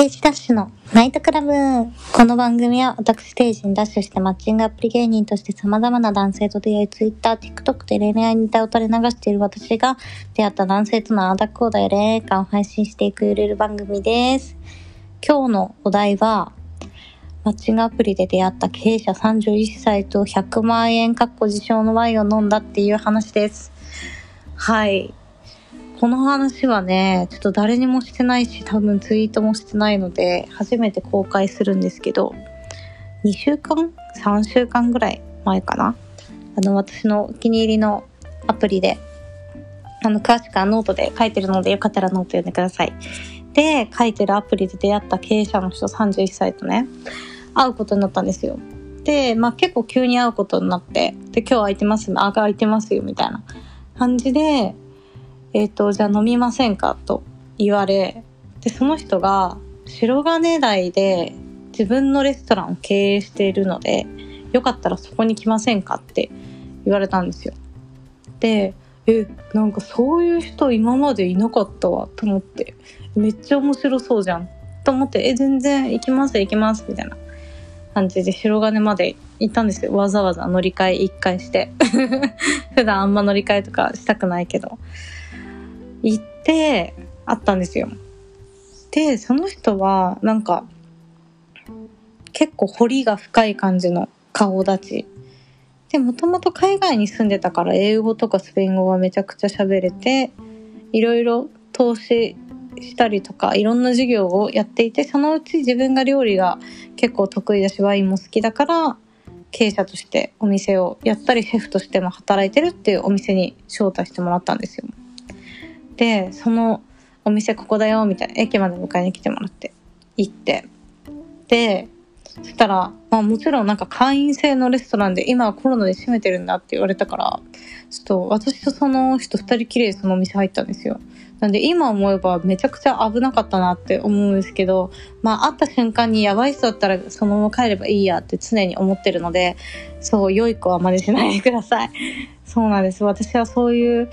テージダッシュのナイトクラブ。この番組は私ステージにダッシュしてマッチングアプリ芸人として様々な男性と出会い、Twitter、TikTok で恋愛に歌を垂れ流している私が出会った男性とのアダコーダや恋愛観を配信していくゆるる番組です。今日のお題は、マッチングアプリで出会った経営者31歳と100万円かっこ自称のワインを飲んだっていう話です。はい。この話はね、ちょっと誰にもしてないし、多分ツイートもしてないので、初めて公開するんですけど、2週間 ?3 週間ぐらい前かな？あの、私のお気に入りのアプリで、あの、詳しくはノートで書いてるので、よかったらノート読んでください。で、書いてるアプリで出会った経営者の人31歳とね、会うことになったんですよ。で、まあ結構急に会うことになって、で、今日空いてますあ、空いてますよ、みたいな感じで、えっ、と、じゃあ飲みませんかと言われ、で、その人が白金台で自分のレストランを経営しているので、よかったらそこに来ませんかって言われたんですよ。で、え、なんかそういう人今までいなかったわと思って、めっちゃ面白そうじゃんと思って、え、全然行きます行きますみたいな感じで白金まで行ったんですよ。わざわざ乗り換え一回して。普段あんま乗り換えとかしたくないけど。行って会ったんですよ。で、その人はなんか結構彫りが深い感じの顔立ち。で、もともと海外に住んでたから英語とかスペイン語はめちゃくちゃ喋れて、いろいろ投資したりとかいろんな授業をやっていて、そのうち自分が料理が結構得意だしワインも好きだから、経営者としてお店をやったりシェフとしても働いてるっていうお店に招待してもらったんですよ。でそのお店ここだよみたいな駅まで迎えに来てもらって行って。でそしたら、まあ、もちろんなんか会員制のレストランで今はコロナで閉めてるんだって言われたからちょっと私とその人二人きりでそのお店入ったんですよ。なんで今思えばめちゃくちゃ危なかったなって思うんですけどまあ会った瞬間にやばい人だったらそのまま帰ればいいやって常に思ってるのでそう良い子は真似しないでください。そうなんです。私はそういう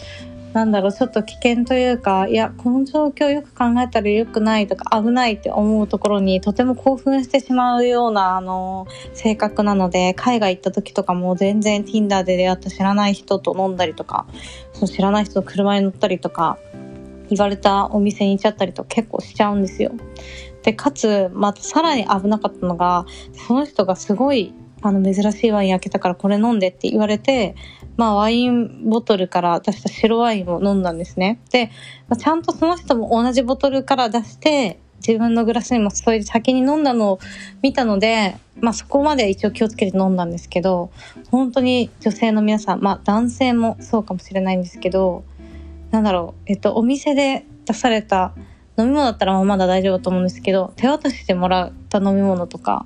なんだろう、ちょっと危険というか、いや、この状況よく考えたら良くないとか危ないって思うところにとても興奮してしまうような、あの、性格なので、海外行った時とかも全然 Tinder で出会った知らない人と飲んだりとか、その知らない人と車に乗ったりとか、言われたお店に行っちゃったりと結構しちゃうんですよ。で、かつ、またさらに危なかったのが、その人がすごい、あの、珍しいワイン開けたからこれ飲んでって言われて、まあ、ワインボトルから出した白ワインを飲んだんですね。で、まあ、ちゃんとその人も同じボトルから出して、自分のグラスにも注いで先に飲んだのを見たので、まあそこまで一応気をつけて飲んだんですけど、本当に女性の皆さん、まあ男性もそうかもしれないんですけど、なんだろう、えっと、お店で出された飲み物だったらまだ大丈夫だと思うんですけど、手渡しでもらった飲み物とか、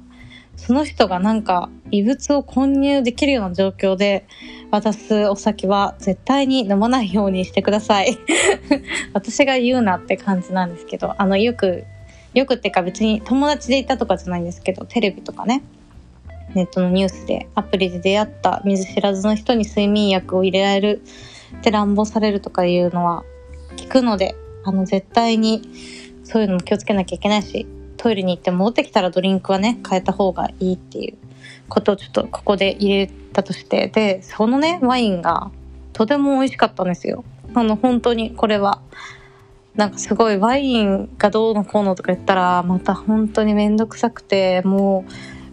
その人がなんか異物を混入できるような状況で渡すお酒は絶対に飲まないようにしてください。私が言うなって感じなんですけど、あの、よく、よくっていうか別に友達でいたとかじゃないんですけど、テレビとかね、ネットのニュースでアプリで出会った見ず知らずの人に睡眠薬を入れられるって乱暴されるとかいうのは聞くので、あの、絶対にそういうのも気をつけなきゃいけないし、トイレに行って戻ってきたらドリンクはね、変えた方がいいっていうことをちょっとここで入れたとして、で、そのね、ワインがとても美味しかったんですよ。あの、本当にこれは。なんかすごいワインがどうのこうのとか言ったら、また本当にめんどくさくて、も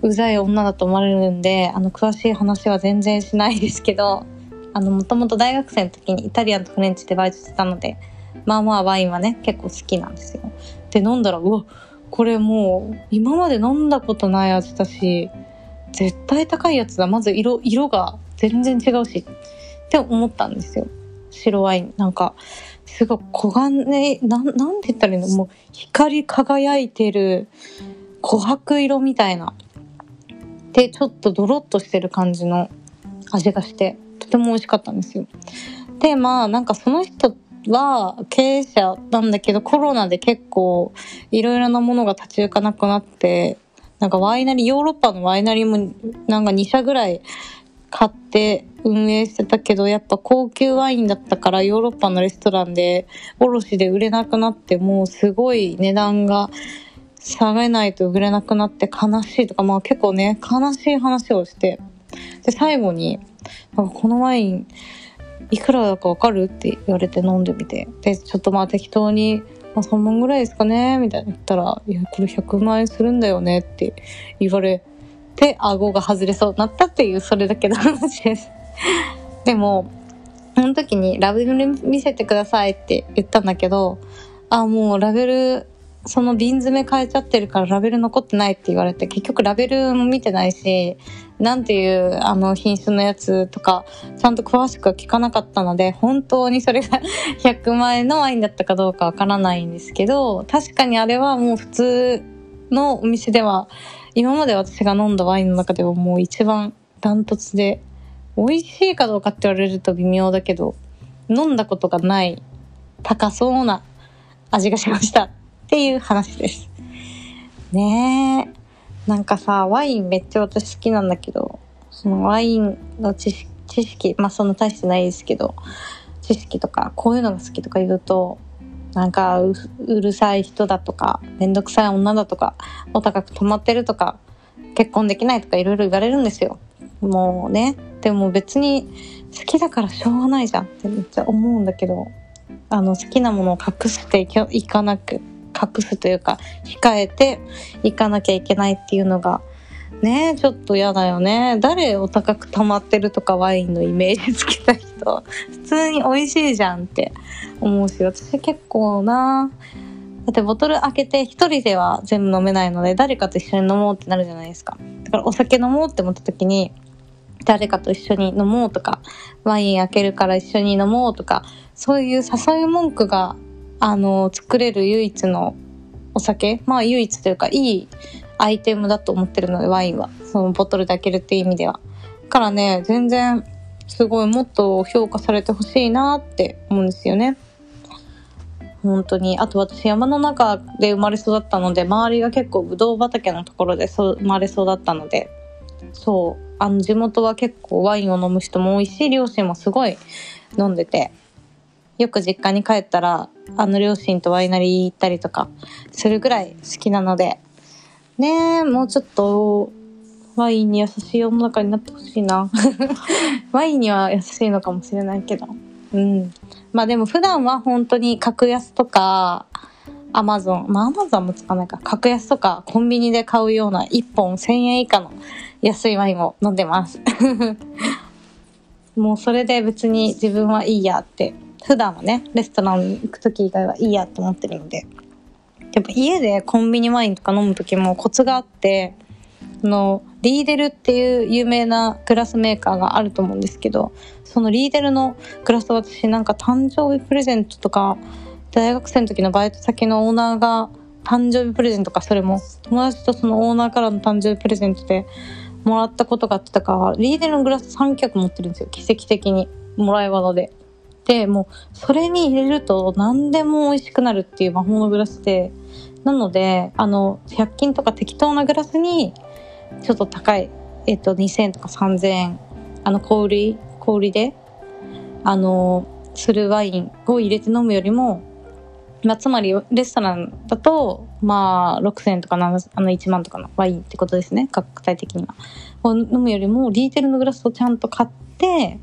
う、うざい女だと思われるんで、あの、詳しい話は全然しないですけど、あの、もともと大学生の時にイタリアンとフレンチでバイトしてたので、まあまあワインはね、結構好きなんですよ。で、飲んだら、うわ、これもう今まで飲んだことない味だし絶対高いやつだ。まず色色が全然違うしって思ったんですよ。白ワイン。なんかすごい黄金なんなんて言ったらいいの？もう光り輝いてる琥珀色みたいな。でちょっとドロッとしてる感じの味がしてとても美味しかったんですよ。でまあなんかその人は経営者なんだけどコロナで結構いろいろなものが立ち行かなくなってなんかワイナリーヨーロッパのワイナリーもなんか2社ぐらい買って運営してたけどやっぱ高級ワインだったからヨーロッパのレストランで卸で売れなくなってもうすごい値段が下げないと売れなくなって悲しいとか、まあ結構ね、悲しい話をして、で、最後に、なんかこのワイン、いくらだかわかるって言われて飲んでみて。で、ちょっとまあ適当に、まあ3万ぐらいですかねみたいな言ったら、いや、これ100万円するんだよねって言われて、顎が外れそうになったっていう、それだけの話です。でも、その時にラベル見せてくださいって言ったんだけど、あ、もうラベルその瓶詰め変えちゃってるからラベル残ってないって言われて、結局ラベルも見てないし、なんていうあの品種のやつとか、ちゃんと詳しくは聞かなかったので、本当にそれが 100万円のワインだったかどうかわからないんですけど、確かにあれはもう普通のお店では、今まで私が飲んだワインの中ではもう一番ダントツで、美味しいかどうかって言われると微妙だけど、飲んだことがない高そうな味がしました。っていう話です。ねえ。なんかさ、ワインめっちゃ私好きなんだけど、そのワインの知識、知識まあそんな大してないですけど、知識とか、こういうのが好きとか言うと、なんかうるさい人だとか、めんどくさい女だとか、お高く止まってるとか、結婚できないとかいろいろ言われるんですよ。もうね。でも別に好きだからしょうがないじゃんってめっちゃ思うんだけど、あの好きなものを隠していかなく隠すというか、控えていかなきゃいけないっていうのが、ねちょっと嫌だよね。誰お高く溜まってるとかワインのイメージつけた人、普通に美味しいじゃんって思うし、私結構なだってボトル開けて一人では全部飲めないので、誰かと一緒に飲もうってなるじゃないですか。だからお酒飲もうって思った時に、誰かと一緒に飲もうとか、ワイン開けるから一緒に飲もうとか、そういう誘い文句があの、作れる唯一のお酒まあ唯一というかいいアイテムだと思ってるので、ワインは。そのボトルで開けるっていう意味では。からね、全然すごいもっと評価されてほしいなって思うんですよね。本当に。あと私山の中で生まれ育ったので、周りが結構ブドウ畑のところで生まれ育ったので、そう、あの地元は結構ワインを飲む人も多いし、両親もすごい飲んでて、よく実家に帰ったら、あの両親とワイナリー行ったりとかするぐらい好きなので、ねえ、もうちょっと、ワインに優しい世の中になってほしいな。ワインには優しいのかもしれないけど。うん。まあでも普段は本当に格安とか、アマゾン、まあアマゾンも使わないか、格安とかコンビニで買うような1本1000円以下の安いワインを飲んでます。もうそれで別に自分はいいやって普段はね、レストラン行く時以外はいいやと思ってるので。やっぱ家でコンビニワインとか飲む時もコツがあって、あの、リーデルっていう有名なグラスメーカーがあると思うんですけど、そのリーデルのグラス私なんか誕生日プレゼントとか、大学生の時のバイト先のオーナーが誕生日プレゼントか、それも友達とそのオーナーからの誕生日プレゼントでもらったことがあってたから、リーデルのグラス3脚持ってるんですよ。奇跡的に。もらい技で。で、もう、それに入れると何でも美味しくなるっていう魔法のグラスで、なので、あの、100均とか適当なグラスに、ちょっと高い、えっと、2000円とか3000円、あの、小売り、小売りで、あの、するワインを入れて飲むよりも、まあ、つまり、レストランだと、まあ、6000円とかあの1万とかのワインってことですね、価格帯的には。を飲むよりも、リーテルのグラスをちゃんと買って、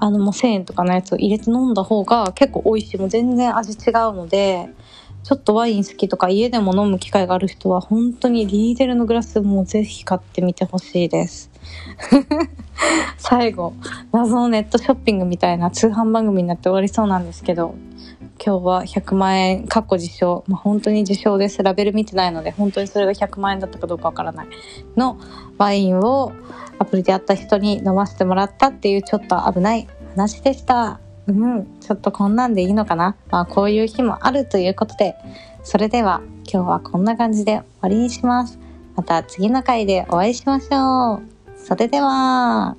あのもう1000円とかのやつを入れて飲んだ方が結構美味しい。もう全然味違うので、ちょっとワイン好きとか家でも飲む機会がある人は本当にリーデルのグラスもぜひ買ってみてほしいです。最後、謎のネットショッピングみたいな通販番組になって終わりそうなんですけど、今日は100万円、かっこ自称、まあ、本当に自称です。ラベル見てないので、本当にそれが100万円だったかどうかわからないのワインをアプリで会った人に飲ませてもらったっていうちょっと危ない話でした。うん、ちょっとこんなんでいいのかなまあこういう日もあるということで、それでは今日はこんな感じで終わりにします。また次の回でお会いしましょう。それでは。